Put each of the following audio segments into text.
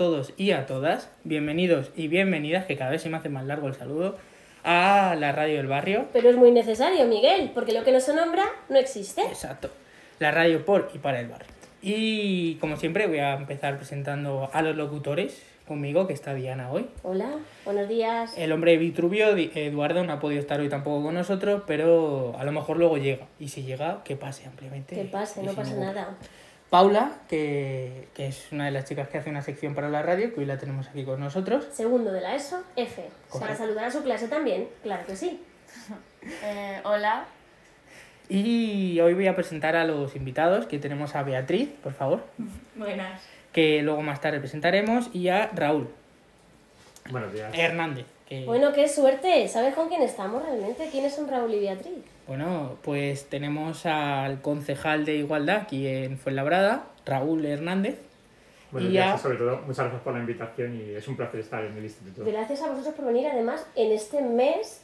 todos y a todas. Bienvenidos y bienvenidas, que cada vez se me hace más largo el saludo, a la radio del barrio. Pero es muy necesario, Miguel, porque lo que no se nombra no existe. Exacto. La radio por y para el barrio. Y como siempre voy a empezar presentando a los locutores conmigo, que está Diana hoy. Hola, buenos días. El hombre Vitruvio, Eduardo, no ha podido estar hoy tampoco con nosotros, pero a lo mejor luego llega. Y si llega, que pase ampliamente. Que pase, no pasa nada. Paula, que, que es una de las chicas que hace una sección para la radio, que hoy la tenemos aquí con nosotros. Segundo de la ESO, F. Para saludar a su clase también, claro que sí. Eh, hola, Y hoy voy a presentar a los invitados, que tenemos a Beatriz, por favor, buenas. que luego más tarde presentaremos, y a Raúl Buenos días. Hernández. Que, Bueno, qué suerte. ¿Sabes con quién estamos realmente? ¿Quiénes son Raúl y Beatriz? Bueno, pues tenemos al concejal de Igualdad aquí en Fuenlabrada, Raúl Hernández. Buenos y días ya- y sobre todo muchas gracias por la invitación y es un placer estar en el instituto. Gracias a vosotros por venir, además, en este mes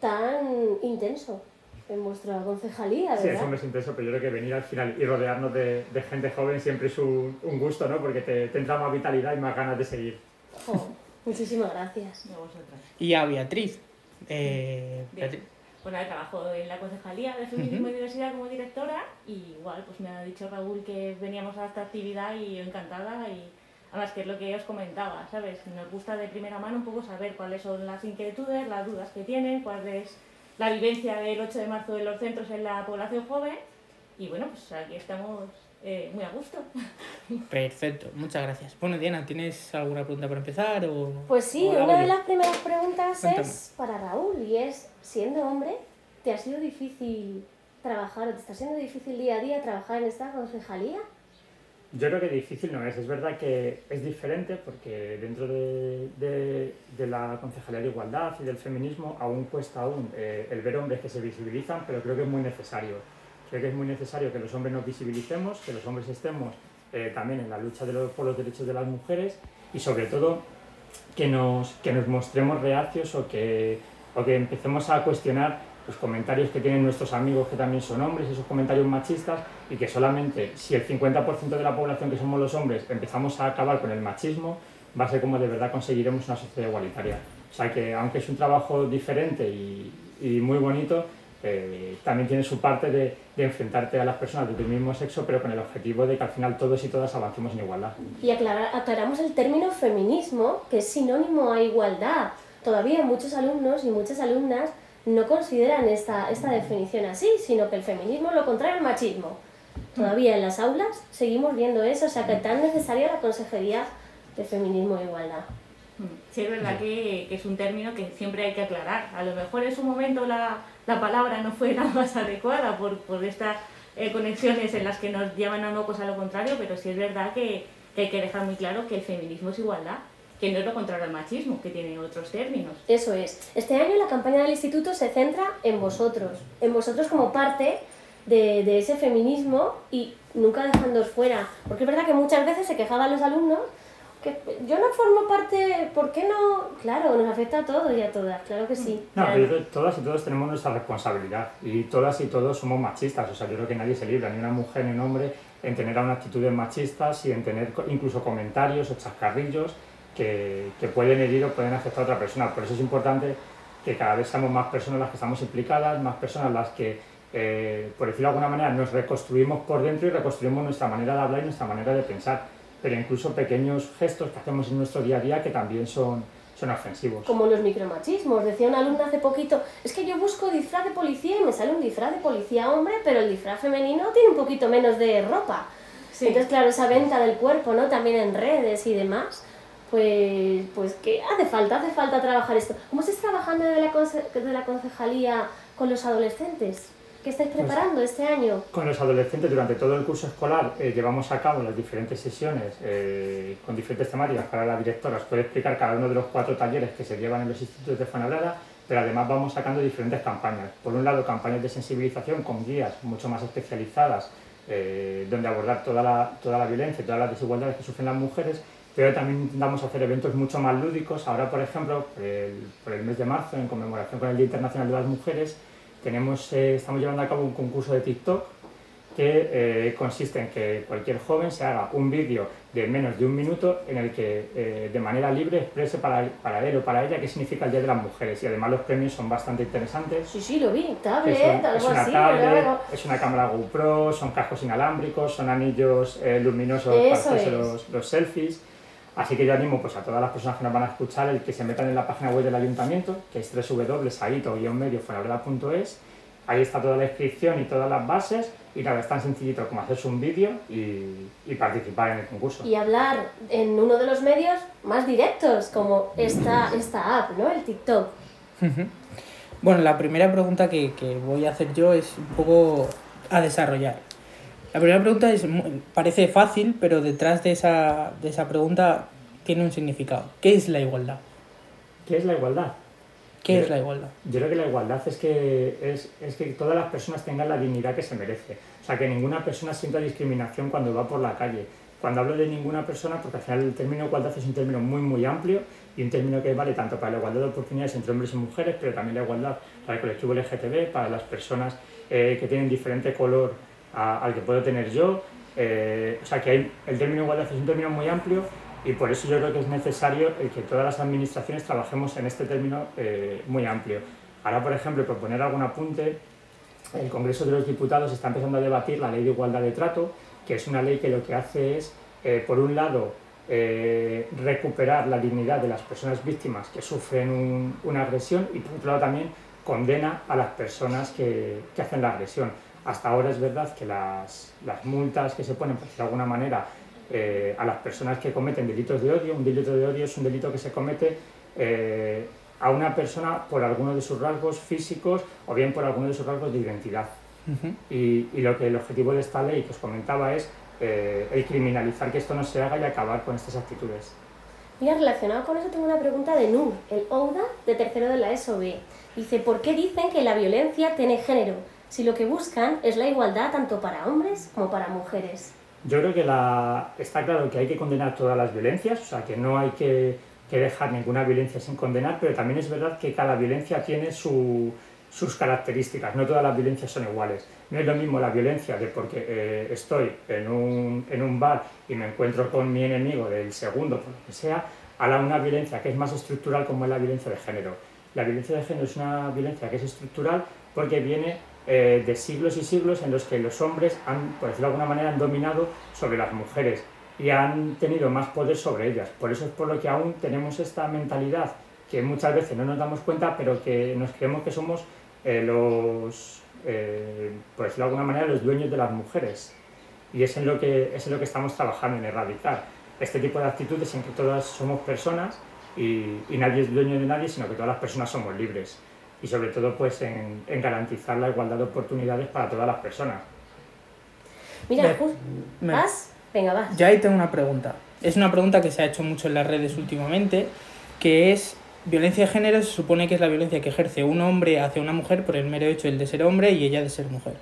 tan intenso en vuestra concejalía, Sí, es ¿verdad? un mes intenso, pero yo creo que venir al final y rodearnos de, de gente joven siempre es un, un gusto, ¿no? Porque te, te entra más vitalidad y más ganas de seguir. Jo, muchísimas gracias. De vosotras. Y a Beatriz. Eh. Beatriz. Bueno, trabajo en la Concejalía de Feminismo y Diversidad como directora y igual pues me ha dicho Raúl que veníamos a esta actividad y yo encantada y además que es lo que os comentaba, ¿sabes? Nos gusta de primera mano un poco saber cuáles son las inquietudes, las dudas que tienen, cuál es la vivencia del 8 de marzo de los centros en la población joven y bueno, pues aquí estamos eh, muy a gusto. Perfecto, muchas gracias. Bueno, Diana, ¿tienes alguna pregunta para empezar? O... Pues sí, o una de yo? las primeras preguntas Cuéntame. es para Raúl y es, siendo hombre, ¿te ha sido difícil trabajar o te está siendo difícil día a día trabajar en esta concejalía? Yo creo que difícil no es, es verdad que es diferente porque dentro de, de- de la Concejalía de Igualdad y del feminismo aún cuesta aún eh, el ver hombres que se visibilizan, pero creo que es muy necesario. Creo que es muy necesario que los hombres nos visibilicemos, que los hombres estemos eh, también en la lucha de los- por los derechos de las mujeres y sobre todo que nos, que nos mostremos reacios o que, o que empecemos a cuestionar los comentarios que tienen nuestros amigos que también son hombres, esos comentarios machistas, y que solamente si el 50% de la población que somos los hombres empezamos a acabar con el machismo, va a ser como de verdad conseguiremos una sociedad igualitaria. O sea que aunque es un trabajo diferente y, y muy bonito, eh, también tiene su parte de, de enfrentarte a las personas de tu mismo sexo, pero con el objetivo de que al final todos y todas avancemos en igualdad. Y aclara- aclaramos el término feminismo, que es sinónimo a igualdad. Todavía muchos alumnos y muchas alumnas no consideran esta, esta definición así, sino que el feminismo es lo contrario al machismo. Todavía en las aulas seguimos viendo eso, o sea que tan necesaria la consejería de feminismo e igualdad. Sí, es verdad que, que es un término que siempre hay que aclarar. A lo mejor en su momento la, la palabra no fue la más adecuada por, por estas eh, conexiones en las que nos llevan a locos a lo contrario, pero sí es verdad que, que hay que dejar muy claro que el feminismo es igualdad, que no es lo contrario al machismo, que tiene otros términos. Eso es. Este año la campaña del instituto se centra en vosotros, en vosotros como parte de, de ese feminismo y nunca dejándoos fuera. Porque es verdad que muchas veces se quejaban los alumnos que yo no formo parte, ¿por qué no? Claro, nos afecta a todos y a todas, claro que sí. No, Claro. pero todas y todos tenemos nuestra responsabilidad y todas y todos somos machistas. O sea, yo creo que nadie se libra, ni una mujer ni un hombre, en tener unas actitudes machistas y en tener incluso comentarios o chascarrillos que, que pueden herir o pueden afectar a otra persona. Por eso es importante que cada vez seamos más personas las que estamos implicadas, más personas las que, eh, por decirlo de alguna manera, nos reconstruimos por dentro y reconstruimos nuestra manera de hablar y nuestra manera de pensar. Pero incluso pequeños gestos que hacemos en nuestro día a día que también son, son ofensivos. Como los micromachismos. Decía una alumna hace poquito, es que yo busco disfraz de policía y me sale un disfraz de policía hombre, pero el disfraz femenino tiene un poquito menos de ropa. Sí. Entonces, claro, esa venta del cuerpo, ¿no? También en redes y demás, pues, pues que hace falta, hace falta trabajar esto. ¿Cómo estáis trabajando de la, conce- de la concejalía con los adolescentes? ¿Qué estáis preparando este año? Con los adolescentes durante todo el curso escolar eh, llevamos a cabo las diferentes sesiones eh, con diferentes temáticas para la directora. Os puede explicar cada uno de los cuatro talleres que se llevan en los institutos de Fuenlabrada, pero además vamos sacando diferentes campañas. Por un lado, campañas de sensibilización con guías mucho más especializadas, eh, donde abordar toda la, toda la violencia y todas las desigualdades que sufren las mujeres, pero también intentamos hacer eventos mucho más lúdicos. Ahora, por ejemplo, por el, por el mes de marzo, en conmemoración con el Día Internacional de las Mujeres, tenemos, eh, estamos llevando a cabo un concurso de TikTok que eh, consiste en que cualquier joven se haga un vídeo de menos de un minuto en el que eh, de manera libre exprese para, para él o para ella qué significa el Día de las Mujeres. Y además los premios son bastante interesantes. Sí, sí, lo vi. Tablet, son- algo es una así. tablet, pero- es una cámara GoPro, son cascos inalámbricos, son anillos eh, luminosos para Eso hacerse es. los, los selfies. Así que yo animo pues, a todas las personas que nos van a escuchar el que se metan en la página web del ayuntamiento, que es www.aito-medio-fuenlabrada.es. Ahí está toda la inscripción y todas las bases. Y nada, es tan sencillito como hacerse un vídeo y, y participar en el concurso. Y hablar en uno de los medios más directos, como esta, esta app, ¿no? El TikTok. Bueno, la primera pregunta que, que voy a hacer yo es un poco a desarrollar. La primera pregunta es, parece fácil, pero detrás de esa, de esa pregunta tiene un significado. ¿Qué es la igualdad? ¿Qué es la igualdad? ¿Qué Yo- es la igualdad? Yo creo que la igualdad es que, es, es que todas las personas tengan la dignidad que se merece. O sea, que ninguna persona sienta discriminación cuando va por la calle. Cuando hablo de ninguna persona, porque al final el término igualdad es un término muy, muy amplio y un término que vale tanto para la igualdad de oportunidades entre hombres y mujeres, pero también la igualdad para el colectivo LGTB, para las personas eh, que tienen diferente color a- al que puedo tener yo. Eh, o sea, que hay- el término igualdad es un término muy amplio y por eso yo creo que es necesario el que todas las administraciones trabajemos en este término eh, muy amplio. Ahora, por ejemplo, por poner algún apunte, el Congreso de los Diputados está empezando a debatir la Ley de Igualdad de Trato, que es una ley que lo que hace es, eh, por un lado, eh, recuperar la dignidad de las personas víctimas que sufren un- una agresión y, por otro lado, también condena a las personas que, que hacen la agresión. Hasta ahora es verdad que las, las multas que se ponen, por decirlo de alguna manera, eh, a las personas que cometen delitos de odio, un delito de odio es un delito que se comete eh, a una persona por alguno de sus rasgos físicos o bien por alguno de sus rasgos de identidad. Y, y lo que el objetivo de esta ley que os comentaba es eh, el criminalizar que esto no se haga y acabar con estas actitudes. Mira, relacionado con eso tengo una pregunta de Nur, el OUDA de tercero de la ESOB. Dice, ¿por qué dicen que la violencia tiene género? Si lo que buscan es la igualdad tanto para hombres como para mujeres. Yo creo que la, está claro que hay que condenar todas las violencias, o sea, que no hay que, que dejar ninguna violencia sin condenar, pero también es verdad que cada violencia tiene su- sus características, no todas las violencias son iguales. No es lo mismo la violencia de porque eh, estoy en un, en un bar y me encuentro con mi enemigo del segundo, por lo que sea, a la una violencia que es más estructural como es la violencia de género. La violencia de género es una violencia que es estructural porque viene eh, de siglos y siglos en los que los hombres han, por decirlo de alguna manera, han dominado sobre las mujeres y han tenido más poder sobre ellas. Por eso es por lo que aún tenemos esta mentalidad que muchas veces no nos damos cuenta, pero que nos creemos que somos eh, los, eh, por decirlo de alguna manera, los dueños de las mujeres. Y es en lo que, es en lo que estamos trabajando, en erradicar este tipo de actitudes en que todas somos personas y, y nadie es dueño de nadie, sino que todas las personas somos libres. Y sobre todo pues en, en garantizar la igualdad de oportunidades para todas las personas. Mira, justo... me- ¿Vas? Venga, vas. Yo ahí tengo una pregunta. Es una pregunta que se ha hecho mucho en las redes últimamente, que es, violencia de género se supone que es la violencia que ejerce un hombre hacia una mujer por el mero hecho el de ser hombre y ella de ser mujer.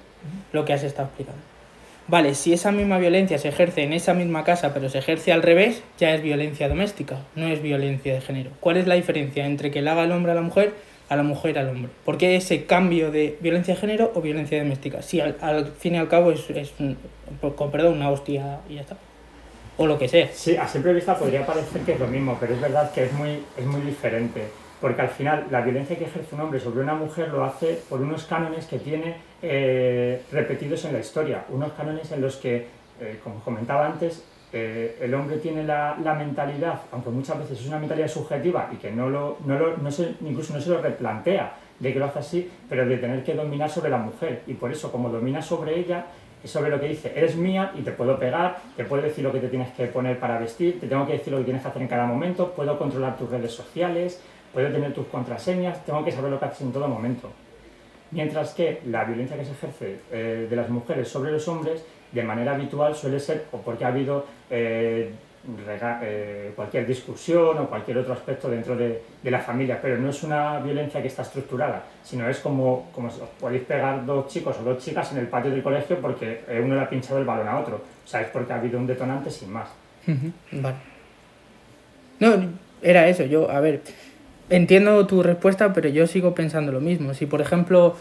Lo que has estado explicando. Vale, si esa misma violencia se ejerce en esa misma casa, pero se ejerce al revés, ya es violencia doméstica, no es violencia de género. ¿Cuál es la diferencia entre que la haga el hombre a la mujer, a la mujer al hombre? ¿Por qué ese cambio de violencia de género o violencia doméstica? Si al, al fin y al cabo es, es un- con perdón, una hostia y ya está. O lo que sea. Sí, a simple vista podría parecer que es lo mismo, pero es verdad que es muy, es muy diferente. Porque al final la violencia que ejerce un hombre sobre una mujer lo hace por unos cánones que tiene eh, repetidos en la historia. Unos cánones en los que, eh, como comentaba antes, eh, el hombre tiene la, mentalidad, aunque muchas veces es una mentalidad subjetiva y que no lo, no lo- se- incluso no se lo replantea de que lo hace así, pero de tener que dominar sobre la mujer. Y por eso, como domina sobre ella, es sobre lo que dice, eres mía y te puedo pegar, te puedo decir lo que te tienes que poner para vestir, te tengo que decir lo que tienes que hacer en cada momento, puedo controlar tus redes sociales, puedo tener tus contraseñas, tengo que saber lo que haces en todo momento. Mientras que la violencia que se ejerce eh, de las mujeres sobre los hombres, de manera habitual suele ser o porque ha habido eh, eh, cualquier discusión o cualquier otro aspecto dentro de, de la familia, pero no es una violencia que está estructurada, sino es como, como os podéis pegar dos chicos o dos chicas en el patio del colegio porque eh, uno le ha pinchado el balón a otro. O sea, es porque ha habido un detonante sin más. Vale. No, era eso. Yo, a ver, entiendo tu respuesta, pero yo sigo pensando lo mismo. Si, por ejemplo,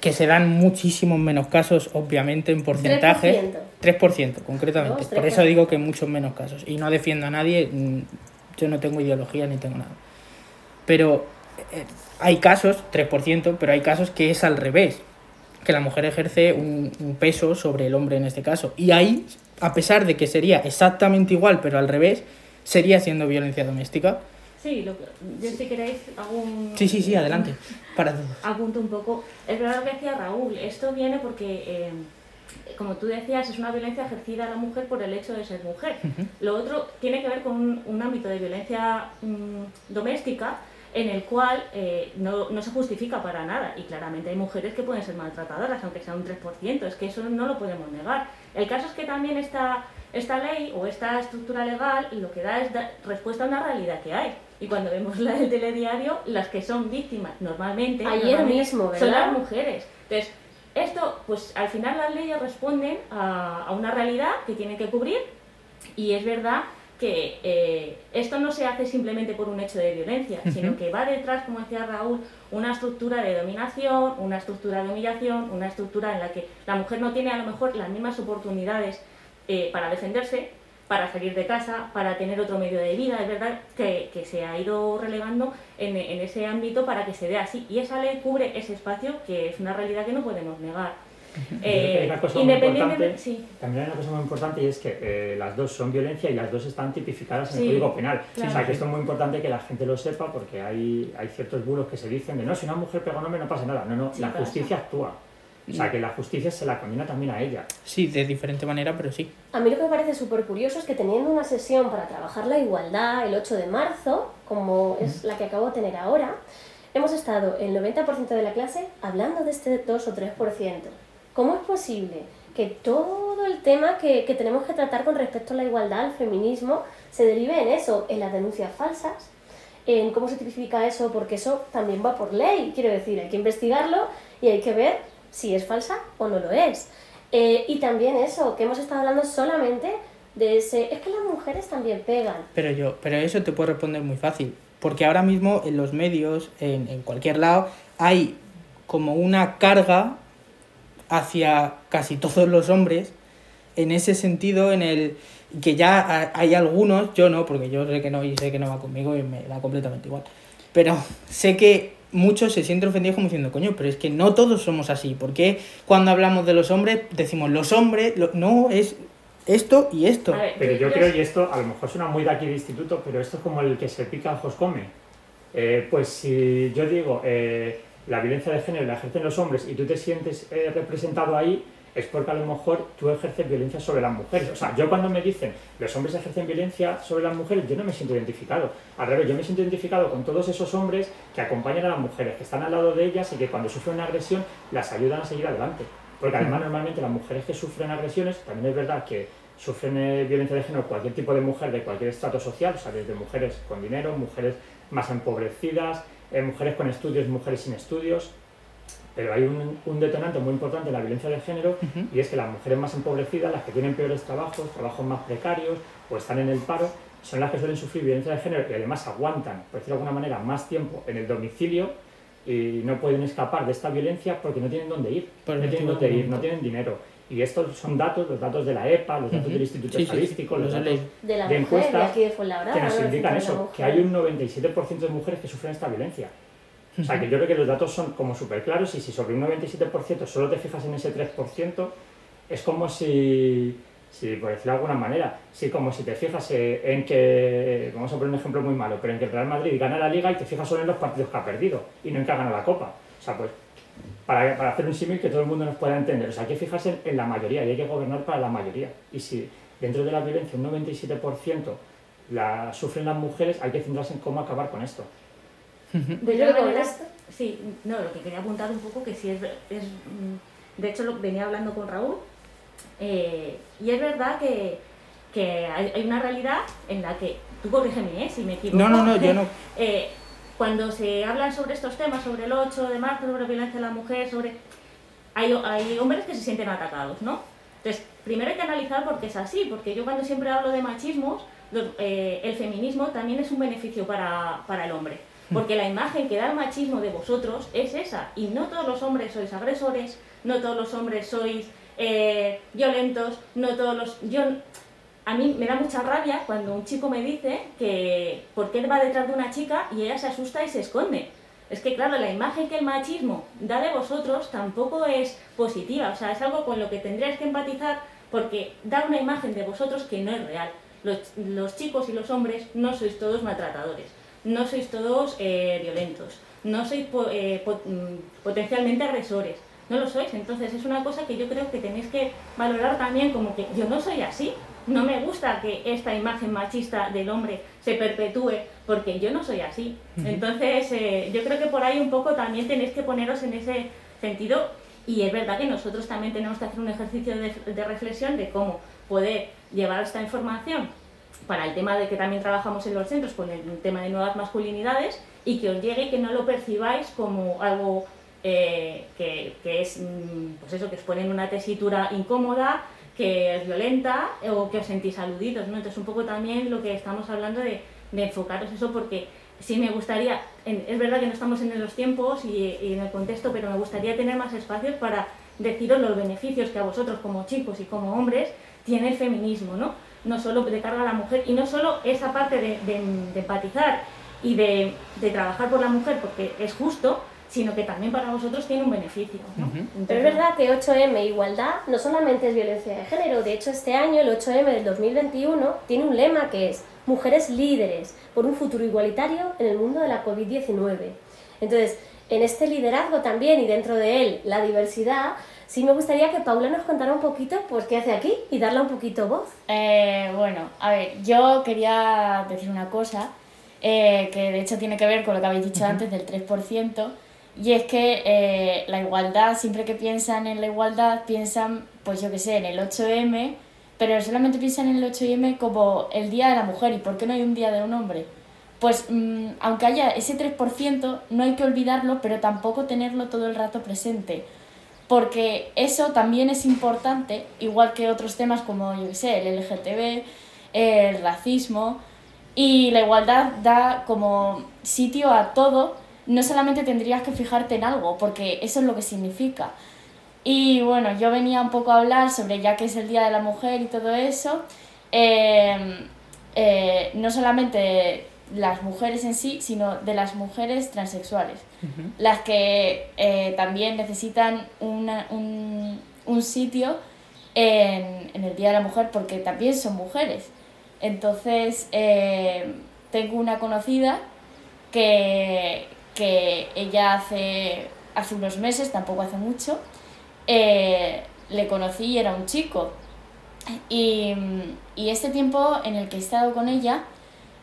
que se dan muchísimos menos casos, obviamente, en porcentaje. 3%, concretamente. Por eso digo que muchos menos casos. Y no defiendo a nadie, mm, yo no tengo ideología ni tengo nada. Pero eh, hay casos, 3%, pero hay casos que es al revés, que la mujer ejerce un, un peso sobre el hombre en este caso. Y ahí, a pesar de que sería exactamente igual, pero al revés, sería siendo violencia doméstica. Sí, lo, yo si queréis algún... Sí, sí, sí, adelante, para todos. Apunto un poco. Es verdad lo que decía Raúl, esto viene porque, eh, como tú decías, es una violencia ejercida a la mujer por el hecho de ser mujer. Lo otro tiene que ver con un, ámbito de violencia mm, doméstica en el cual eh, no, no, se justifica para nada. Y claramente hay mujeres que pueden ser maltratadoras, aunque sea un 3%, es que eso no lo podemos negar. El caso es que también esta, esta ley o esta estructura legal lo que da es respuesta a una realidad que hay. Y cuando vemos la del telediario, las que son víctimas normalmente, Ayer mismo, son las mujeres. Entonces, esto, pues al final las leyes responden a, a una realidad que tienen que cubrir. Y es verdad que eh, esto no se hace simplemente por un hecho de violencia, sino que va detrás, como decía Raúl, una estructura de dominación, una estructura de humillación, una estructura en la que la mujer no tiene a lo mejor las mismas oportunidades eh, para defenderse, para salir de casa, para tener otro medio de vida. Es verdad que, se ha ido relevando en, en, ese ámbito para que se vea así. Y esa ley cubre ese espacio que es una realidad que no podemos negar. Eh, independientemente, También hay una cosa muy importante y es que eh, las dos son violencia y las dos están tipificadas en el Código Penal. O sea, que esto es muy importante que la gente lo sepa porque hay, hay ciertos bulos que se dicen de no, si una mujer pega a un hombre no pasa nada. No, no, la justicia actúa. O sea, que la justicia se la condena también a ella. Sí, de diferente manera, pero sí. A mí lo que me parece súper curioso es que teniendo una sesión para trabajar la igualdad el 8 de marzo, como es la que acabo de tener ahora, hemos estado el 90% de la clase hablando de este 2 o 3%. ¿Cómo es posible que todo el tema que, que tenemos que tratar con respecto a la igualdad, al feminismo, se derive en eso, en las denuncias falsas, en cómo se tipifica eso, porque eso también va por ley, quiero decir, hay que investigarlo y hay que ver si es falsa o no lo es. Eh, y también eso, que hemos estado hablando solamente de ese... Es que las mujeres también pegan. Pero yo, pero eso te puedo responder muy fácil, porque ahora mismo en los medios, en, en cualquier lado, hay como una carga hacia casi todos los hombres en ese sentido en el que ya hay algunos, yo no, porque yo sé que no y sé que no va conmigo y me da completamente igual, pero sé que muchos se sienten ofendidos como diciendo, coño, pero es que no todos somos así. porque cuando hablamos de los hombres decimos los hombres? no, es esto y esto. pero yo creo, y esto a lo mejor suena muy de aquí de instituto, pero esto es como el que se pica ojos come. Eh, pues si yo digo, eh, la violencia de género la ejercen los hombres y tú te sientes eh, representado ahí, es porque a lo mejor tú ejerces violencia sobre las mujeres. O sea, yo cuando me dicen los hombres ejercen violencia sobre las mujeres, yo no me siento identificado. Al revés, yo me siento identificado con todos esos hombres que acompañan a las mujeres, que están al lado de ellas y que cuando sufren una agresión las ayudan a seguir adelante. Porque además normalmente las mujeres que sufren agresiones, también es verdad que sufren eh, violencia de género cualquier tipo de mujer de cualquier estrato social, o sea, desde mujeres con dinero, mujeres más empobrecidas, eh, mujeres con estudios, mujeres sin estudios, pero hay un, un, detonante muy importante en la violencia de género y es que las mujeres más empobrecidas, las que tienen peores trabajos, trabajos más precarios o están en el paro, son las que suelen sufrir violencia de género y además aguantan, por decirlo de alguna manera, más tiempo en el domicilio y no pueden escapar de esta violencia porque no tienen dónde ir, no tienen dónde ir, no tienen dinero. Y estos son datos, los datos de la EPA, los datos del Instituto Estadístico, los datos de, encuestas que nos indican eso, que hay un 97% de mujeres que sufren esta violencia. O sea, que yo creo que los datos son como súper claros y si sobre un 97% solo te fijas en ese 3%, es como si, por decirlo de alguna manera, si como si te fijas en que, vamos a poner un ejemplo muy malo, pero en que el Real Madrid gana la Liga y te fijas solo en los partidos que ha perdido y no en que ha ganado la Copa. O sea, pues para, hacer un símil que todo el mundo nos pueda entender. O sea, hay que fijarse en, la mayoría y hay que gobernar para la mayoría. Y si dentro de la violencia un 97% la sufren las mujeres, hay que centrarse en cómo acabar con esto. De sí, no, lo que quería apuntar un poco que si es, es mm, de hecho lo venía hablando con Raúl, eh, y es verdad que, que hay, hay, una realidad en la que, tú corrígeme ¿eh? si me equivoco, no, no, no, yo no. Eh, cuando se hablan sobre estos temas, sobre el 8 de marzo, sobre la violencia de la mujer, sobre... Hay, hay hombres que se sienten atacados, ¿no? Entonces, primero hay que analizar por qué es así, porque yo cuando siempre hablo de machismos, eh, el feminismo también es un beneficio para, para el hombre Porque la imagen que da el machismo de vosotros es esa. Y no todos los hombres sois agresores, no todos los hombres sois eh, violentos, no todos los... Yo, a mí me da mucha rabia cuando un chico me dice que por qué va detrás de una chica y ella se asusta y se esconde. Es que claro, la imagen que el machismo da de vosotros tampoco es positiva, o sea, es algo con lo que tendríais que empatizar porque da una imagen de vosotros que no es real. Los, chicos y los hombres no sois todos maltratadores, no sois todos eh, violentos, no sois eh, mm, potencialmente agresores, no lo sois. Entonces es una cosa que yo creo que tenéis que valorar también como que yo no soy así, no me gusta que esta imagen machista del hombre se perpetúe porque yo no soy así. Entonces, eh, yo creo que por ahí un poco también tenéis que poneros en ese sentido y es verdad que nosotros también tenemos que hacer un ejercicio de, de reflexión de cómo poder llevar esta información para el tema de que también trabajamos en los centros con el tema de nuevas masculinidades y que os llegue y que no lo percibáis como algo eh, que, que, es, mm, pues eso, que os pone en una tesitura incómoda, que es violenta o que os sentís aludidos, ¿no? Entonces un poco también lo que estamos hablando de, de enfocaros eso porque sí me gustaría, es verdad que no estamos en los tiempos y, en el contexto, pero me gustaría tener más espacios para deciros los beneficios que a vosotros como chicos y como hombres tiene el feminismo, ¿no? No solo de carga a la mujer y no solo esa parte de, de empatizar y de, de trabajar por la mujer porque es justo, sino que también para vosotros tiene un beneficio. ¿no? Pero es verdad que 8M igualdad no solamente es violencia de género, de hecho este año el 8M del 2021 tiene un lema que es Mujeres líderes por un futuro igualitario en el mundo de la COVID-19. Entonces, en este liderazgo también y dentro de él la diversidad, sí me gustaría que Paula nos contara un poquito pues qué hace aquí y darle un poquito voz. Eh, bueno, a ver, yo quería decir una cosa eh, que de hecho tiene que ver con lo que habéis dicho antes del 3%. Y es que eh, la igualdad, siempre que piensan en la igualdad, piensan, pues yo qué sé, en el 8M, pero solamente piensan en el 8M como el Día de la Mujer. ¿Y por qué no hay un Día de un Hombre? Pues mm, aunque haya ese 3%, no hay que olvidarlo, pero tampoco tenerlo todo el rato presente. Porque eso también es importante, igual que otros temas como, yo qué sé, el LGTB, el racismo. Y la igualdad da como sitio a todo no solamente tendrías que fijarte en algo, porque eso es lo que significa. Y bueno, yo venía un poco a hablar sobre, ya que es el Día de la Mujer y todo eso, em, eh, no solamente las mujeres en sí, sino de las mujeres transexuales, las que eh, también necesitan un, sitio en, en, el Día de la Mujer porque también son mujeres. Entonces, eh, tengo una conocida que, que ella hace, hace unos meses, tampoco hace mucho, eh, le conocí y era un chico. Y, y, este tiempo en el que he estado con ella,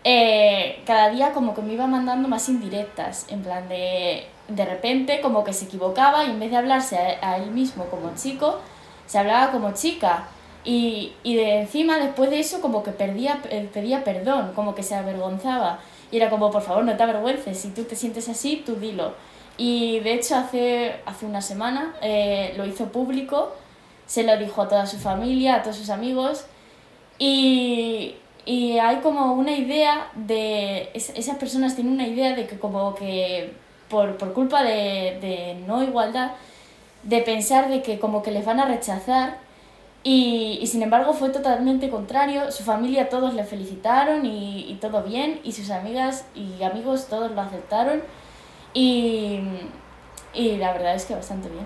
eh, cada día como que me iba mandando más indirectas, en plan de, de repente como que se equivocaba y en vez de hablarse a, él mismo como chico, se hablaba como chica. Y, y de encima, después de eso, como que perdía, eh, pedía perdón, como que se avergonzaba. Y era como, por favor, no te avergüences, si tú te sientes así, tú dilo. Y de hecho hace, hace una semana eh, lo hizo público, se lo dijo a toda su familia, a todos sus amigos, y, y hay como una idea de, esas personas tienen una idea de que como que por, por culpa de, de no igualdad, de pensar de que como que les van a rechazar y, y, sin embargo fue totalmente contrario, su familia todos le felicitaron y, y, todo bien, y sus amigas y amigos todos lo aceptaron y, y la verdad es que bastante bien.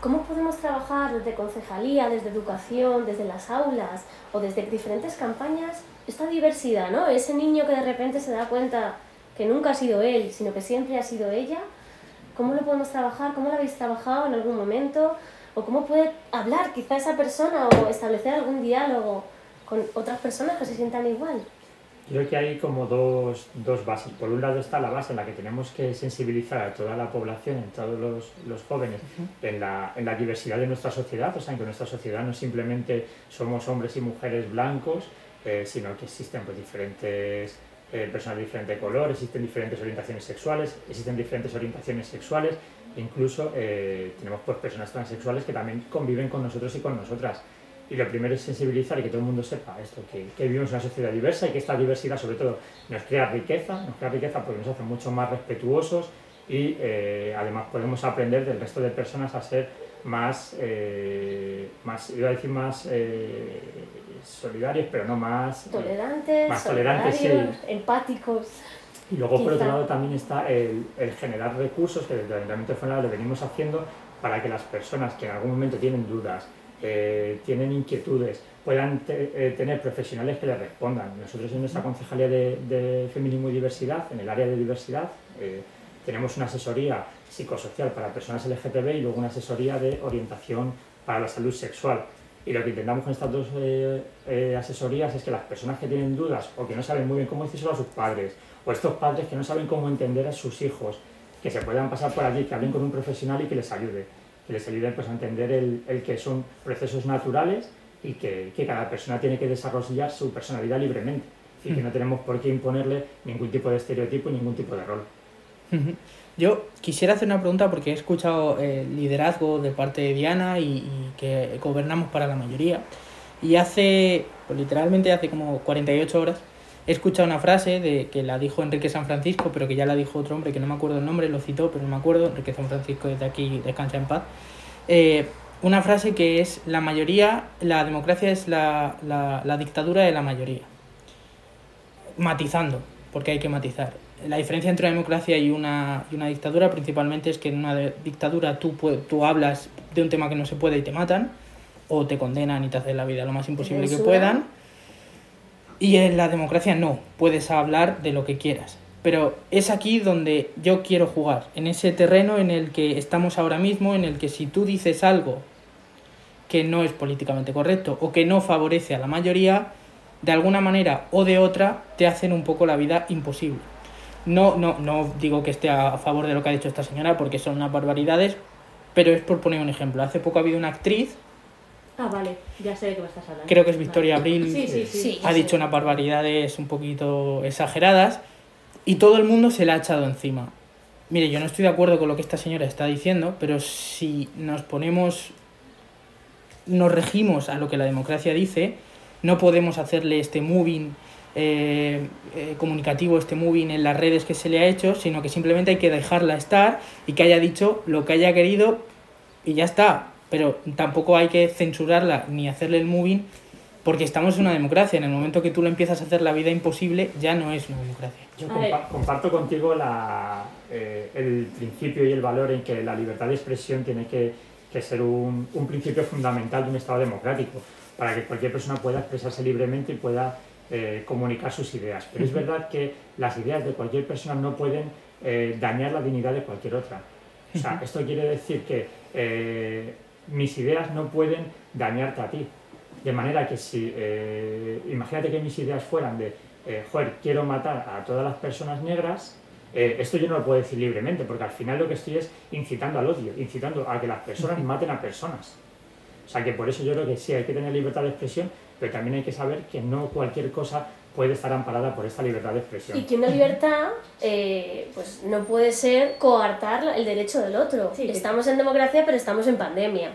¿Cómo podemos trabajar desde concejalía, desde educación, desde las aulas o desde diferentes campañas esta diversidad, ¿no? Ese niño que de repente se da cuenta que nunca ha sido él, sino que siempre ha sido ella, ¿cómo lo podemos trabajar? ¿Cómo lo habéis trabajado en algún momento? o cómo puede hablar quizá esa persona o establecer algún diálogo con otras personas que se sientan igual. Creo que hay como dos, dos, bases. Por un lado está la base en la que tenemos que sensibilizar a toda la población, en todos los, los jóvenes, en, la, en, la, diversidad de nuestra sociedad, o sea, en que nuestra sociedad no simplemente somos hombres y mujeres blancos, eh, sino que existen pues, diferentes eh, personas de diferente color, existen diferentes orientaciones sexuales, existen diferentes orientaciones sexuales, Incluso eh, tenemos pues, personas transexuales que también conviven con nosotros y con nosotras. Y lo primero es sensibilizar y que todo el mundo sepa esto, que, que vivimos en una sociedad diversa y que esta diversidad sobre todo nos crea riqueza, nos crea riqueza porque nos hace mucho más respetuosos y eh, además podemos aprender del resto de personas a ser más, eh, más iba a decir más eh, solidarios, pero no más... Tolerantes, más tolerantes, sí. empáticos. Y luego, por otro lado, también está el, el generar recursos que desde el Ayuntamiento de Fuenlabrada lo venimos haciendo para que las personas que en algún momento tienen dudas, eh, tienen inquietudes, puedan te- eh, tener profesionales que les respondan. Nosotros en nuestra Concejalía de, de Feminismo y Diversidad, en el área de diversidad, eh, tenemos una asesoría psicosocial para personas LGTB y luego una asesoría de orientación para la salud sexual. Y lo que intentamos con estas dos eh, eh, asesorías es que las personas que tienen dudas o que no saben muy bien cómo decírselo a sus padres, o estos padres que no saben cómo entender a sus hijos, que se puedan pasar por allí, que hablen con un profesional y que les ayude, que les ayude pues, a entender el, el que son procesos naturales y que, que cada persona tiene que desarrollar su personalidad libremente y que no tenemos por qué imponerle ningún tipo de estereotipo y ningún tipo de rol. Yo quisiera hacer una pregunta porque he escuchado eh, liderazgo de parte de Diana y, que gobernamos para la mayoría. Y hace, pues literalmente hace como 48 horas, he escuchado una frase de que la dijo Enrique San Francisco, pero que ya la dijo otro hombre que no me acuerdo el nombre, lo citó, pero no me acuerdo. Enrique San Francisco desde aquí descansa en paz. Eh, una frase que es: la mayoría, la democracia es la, la dictadura de la mayoría. Matizando, porque hay que matizar. La diferencia entre una democracia y una, y una dictadura principalmente es que en una de- dictadura tú, tú hablas de un tema que no se puede y te matan, o te condenan y te hacen la vida lo más imposible que puedan. Y en la democracia no, puedes hablar de lo que quieras. Pero es aquí donde yo quiero jugar, en ese terreno en el que estamos ahora mismo, en el que si tú dices algo que no es políticamente correcto o que no favorece a la mayoría, de alguna manera o de otra te hacen un poco la vida imposible. No, no, no digo que esté a favor de lo que ha dicho esta señora porque son unas barbaridades, pero es por poner un ejemplo. Hace poco ha habido una actriz, Ah, vale, ya sé de qué me estás hablando. creo que es Victoria Vale. Abril, Sí, sí, sí. Sí. ha dicho unas barbaridades un poquito exageradas y todo el mundo se la ha echado encima. Mire, yo no estoy de acuerdo con lo que esta señora está diciendo, pero si nos ponemos, nos regimos a lo que la democracia dice, no podemos hacerle este moving eh, eh, comunicativo, este moving en las redes que se le ha hecho, sino que simplemente hay que dejarla estar y que haya dicho lo que haya querido y ya está. Pero tampoco hay que censurarla ni hacerle el moving porque estamos en una democracia. En el momento que tú le empiezas a hacer la vida imposible, ya no es una democracia. Yo compa- comparto contigo la, eh, el principio y el valor en que la libertad de expresión tiene que, que ser un, un principio fundamental de un Estado democrático, para que cualquier persona pueda expresarse libremente y pueda eh, comunicar sus ideas. Pero es verdad que las ideas de cualquier persona no pueden eh, dañar la dignidad de cualquier otra. O sea, esto quiere decir que eh, mis ideas no pueden dañarte a ti. De manera que si, eh, imagínate que mis ideas fueran de, eh, joder, quiero matar a todas las personas negras, eh, esto yo no lo puedo decir libremente, porque al final lo que estoy es incitando al odio, incitando a que las personas maten a personas. O sea que por eso yo creo que sí hay que tener libertad de expresión, pero también hay que saber que no cualquier cosa puede estar amparada por esta libertad de expresión. Y que una libertad eh, pues no puede ser coartar el derecho del otro. Sí, que- estamos en democracia, pero estamos en pandemia.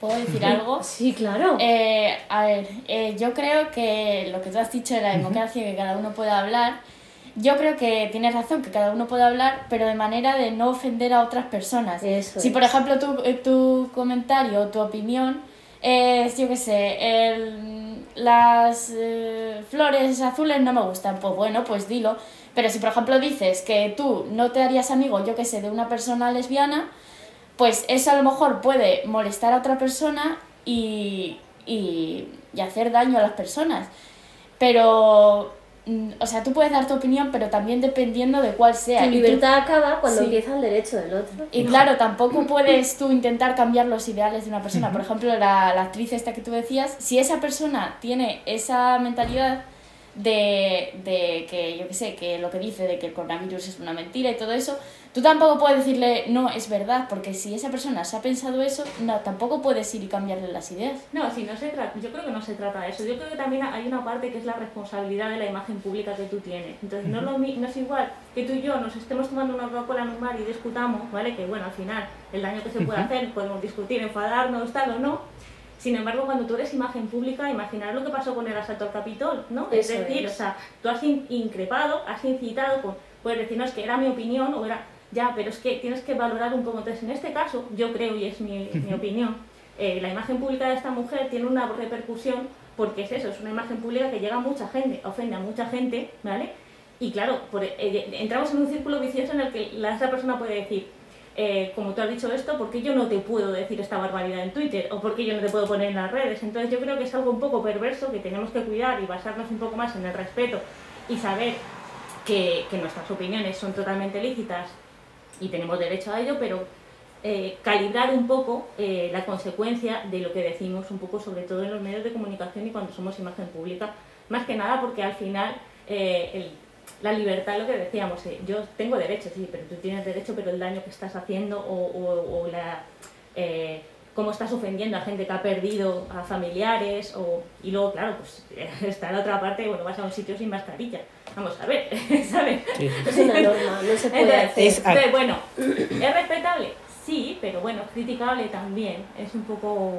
¿Puedo decir algo? Sí, claro. Eh, a ver, eh, yo creo que lo que tú has dicho de la democracia, que cada uno pueda hablar, yo creo que tienes razón, que cada uno puede hablar, pero de manera de no ofender a otras personas. Eso si, es. por ejemplo, tu, eh, tu comentario o tu opinión es, yo qué sé, el- las eh, flores azules no me gustan, pues bueno, pues dilo. Pero si, por ejemplo, dices que tú no te harías amigo, yo qué sé, de una persona lesbiana, pues eso a lo mejor puede molestar a otra persona y, y, y hacer daño a las personas. Pero, o sea, tú puedes dar tu opinión, pero también dependiendo de cuál sea. Tu Y tú- libertad acaba cuando Sí. empieza el derecho del otro. y claro, tampoco puedes tú intentar cambiar los ideales de una persona. Por ejemplo, la, la actriz esta que tú decías, si esa persona tiene esa mentalidad de, de que, yo qué sé, que lo que dice de que el coronavirus es una mentira y todo eso, tú tampoco puedes decirle, no, es verdad, porque si esa persona se ha pensado eso, no, tampoco puedes ir y cambiarle las ideas. No, si no se trata, yo creo que no se trata de eso. Yo creo que también hay una parte que es la responsabilidad de la imagen pública que tú tienes. Entonces, no, es lo mi- no es igual que tú y yo nos estemos tomando una Coca-Cola en un bar y discutamos, ¿vale? Que bueno, al final, el daño que se puede hacer, podemos discutir, enfadarnos, tal o no. Sin embargo, cuando tú eres imagen pública, imaginar lo que pasó con el asalto al Capitol, ¿no? Eso es decir, es. o sea, tú has in- increpado, has incitado, con, puedes decir, no, es que era mi opinión o era, ya, pero es que tienes que valorar un poco. Entonces, en este caso, yo creo, y es mi, mi opinión, eh, la imagen pública de esta mujer tiene una repercusión porque es eso, es una imagen pública que llega a mucha gente, ofende a mucha gente, ¿vale? Y claro, por- eh, entramos en un círculo vicioso en el que la esa persona puede decir, eh, como tú has dicho esto, ¿por qué yo no te puedo decir esta barbaridad en Twitter? ¿O por qué yo no te puedo poner en las redes? Entonces yo creo que es algo un poco perverso que tenemos que cuidar y basarnos un poco más en el respeto y saber que, nuestras opiniones son totalmente lícitas y tenemos derecho a ello, pero eh, calibrar un poco eh, la consecuencia de lo que decimos, un poco sobre todo en los medios de comunicación y cuando somos imagen pública. Más que nada porque al final eh, el- la libertad, lo que decíamos, eh, yo tengo derecho, sí, pero tú tienes derecho, pero el daño que estás haciendo o, o- o la, eh, cómo estás ofendiendo a gente que ha perdido a familiares o, y luego, claro, pues está la otra parte, bueno, vas a un sitio sin mascarilla. Vamos a ver, ¿sabes? Sí, sí. Es una norma, no se puede Entonces, hacer. Es- entonces, bueno, ¿es respetable? Sí, pero bueno, criticable también. Es un poco...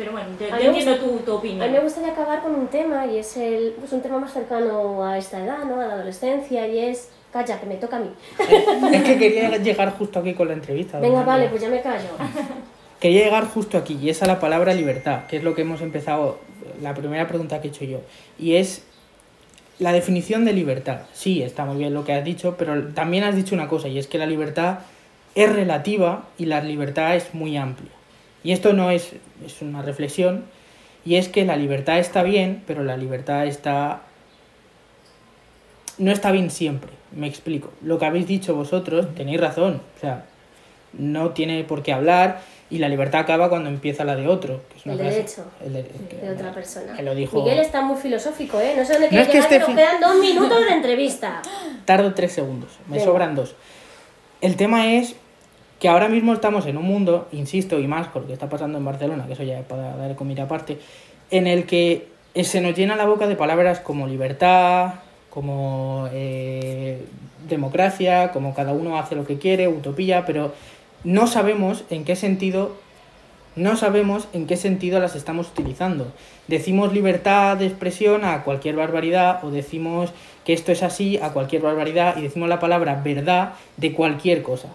Pero bueno, yo, entiendo tu, tu A opinión. mí me gustaría acabar con un tema y es el, pues un tema más cercano a esta edad, ¿no? a la adolescencia y es, calla, que me toca a mí. Es que quería llegar justo aquí con la entrevista. Venga, vale, pues ya me callo. Quería llegar justo aquí, y es a la palabra libertad, que es lo que hemos empezado, la primera pregunta que he hecho yo. Y es la definición de libertad. Sí, está muy bien lo que has dicho, pero también has dicho una cosa, y es que la libertad es relativa y la libertad es muy amplia. Y esto no es, es una reflexión, y es que la libertad está bien, pero la libertad está... no está bien siempre. Me explico. Lo que habéis dicho vosotros, tenéis razón. O sea, no tiene por qué hablar y la libertad acaba cuando empieza la de otro. Que es una El frase- derecho el de, que- de otra persona. que lo dijo- Miguel está muy filosófico, ¿eh? No sé dónde No es que llegar, esté pero fi- quedan dos minutos de entrevista. Tardo tres segundos, me Venga. sobran dos. El tema es que ahora mismo estamos en un mundo, insisto, y más con lo que está pasando en Barcelona, que eso ya para dar comida aparte, en el que eh, se nos llena la boca de palabras como libertad, como eh, democracia, como cada uno hace lo que quiere, utopía, pero no sabemos en qué sentido no sabemos en qué sentido las estamos utilizando. Decimos libertad de expresión a cualquier barbaridad o decimos que esto es así a cualquier barbaridad y decimos la palabra verdad de cualquier cosa.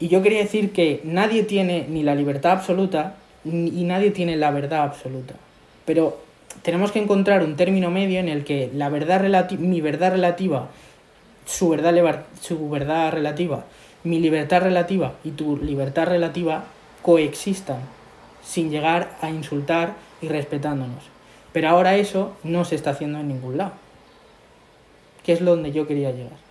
Y yo quería decir que nadie tiene ni la libertad absoluta y nadie tiene la verdad absoluta. Pero tenemos que encontrar un término medio en el que la verdad mi verdad relativa, su verdad, su verdad relativa, mi libertad relativa y tu libertad relativa coexistan sin llegar a insultar y respetándonos. Pero ahora eso no se está haciendo en ningún lado. Que es donde yo quería llegar.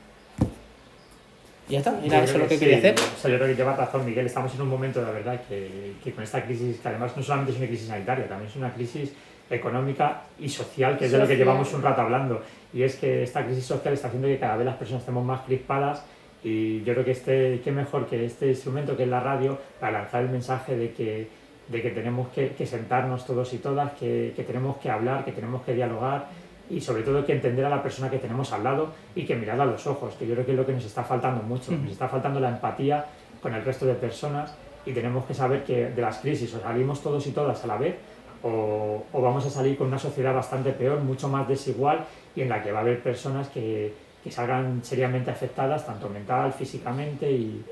Ya está, Yo era creo eso lo que sí, quería hacer. O sea, yo creo que lleva razón, Miguel. Estamos en un momento, la verdad, que, que con esta crisis, que además no solamente es una crisis sanitaria, también es una crisis económica y social, que es de lo que llevamos un rato hablando. Y es que esta crisis social está haciendo que cada vez las personas estemos más crispadas y yo creo que este, qué mejor que este instrumento que es la radio para lanzar el mensaje de que, de que tenemos que, que sentarnos todos y todas, que, que tenemos que hablar, que tenemos que dialogar y sobre todo que entender a la persona que tenemos al lado y que mirarla a los ojos, que yo creo que es lo que nos está faltando mucho, nos está faltando la empatía con el resto de personas y tenemos que saber que de las crisis o salimos todos y todas a la vez o, o vamos a salir con una sociedad bastante peor, mucho más desigual y en la que va a haber personas que, que salgan seriamente afectadas, tanto mental, físicamente y,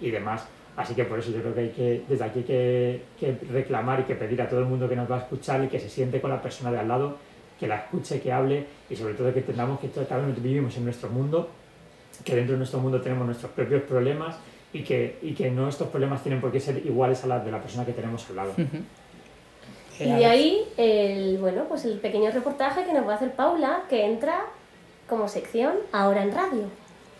y demás. Así que por eso yo creo que hay que, desde aquí hay que, que reclamar y que pedir a todo el mundo que nos va a escuchar y que se siente con la persona de al lado, que la escuche, que hable y sobre todo que entendamos que todos- vivimos en nuestro mundo, que dentro de nuestro mundo tenemos nuestros propios problemas y que, y que no estos problemas tienen por qué ser iguales a los de la persona que tenemos al lado. Ujú. Y de ahí el, bueno, pues el pequeño reportaje que nos va a hacer Paula, que entra como sección ahora en radio.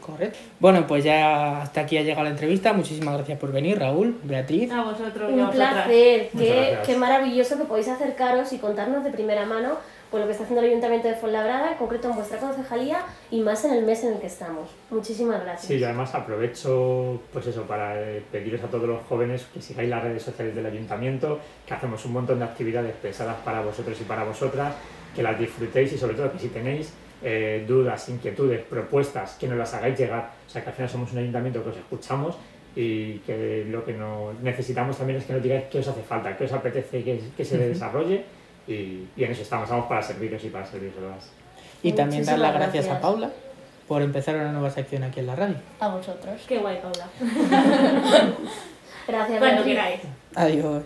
Correcto. Bueno, pues ya hasta aquí ha llegado la entrevista. Muchísimas gracias por venir, Raúl, Beatriz. A vosotros a Un vosotras. placer, qué, qué maravilloso que podéis acercaros y contarnos de primera mano pues, lo que está haciendo el Ayuntamiento de Fuenlabrada, en concreto en vuestra concejalía y más en el mes en el que estamos. Muchísimas gracias. Sí, y además aprovecho pues eso para eh, pediros a todos los jóvenes que sigáis las redes sociales del ayuntamiento, que hacemos un montón de actividades pensadas para vosotros y para vosotras, que las disfrutéis y sobre todo que si tenéis eh, dudas, inquietudes, propuestas, que nos las hagáis llegar. O sea que al final somos un ayuntamiento que os escuchamos y que lo que no necesitamos también es que nos digáis qué os hace falta, qué os apetece que, que se desarrolle y, y en eso estamos, estamos para serviros y para serviros. Y también dar las Muchísimas gracias a gracias. Paula por empezar una nueva sección aquí en la radio. A vosotros. Qué guay, Paula. Gracias, Cuando queráis. Adiós.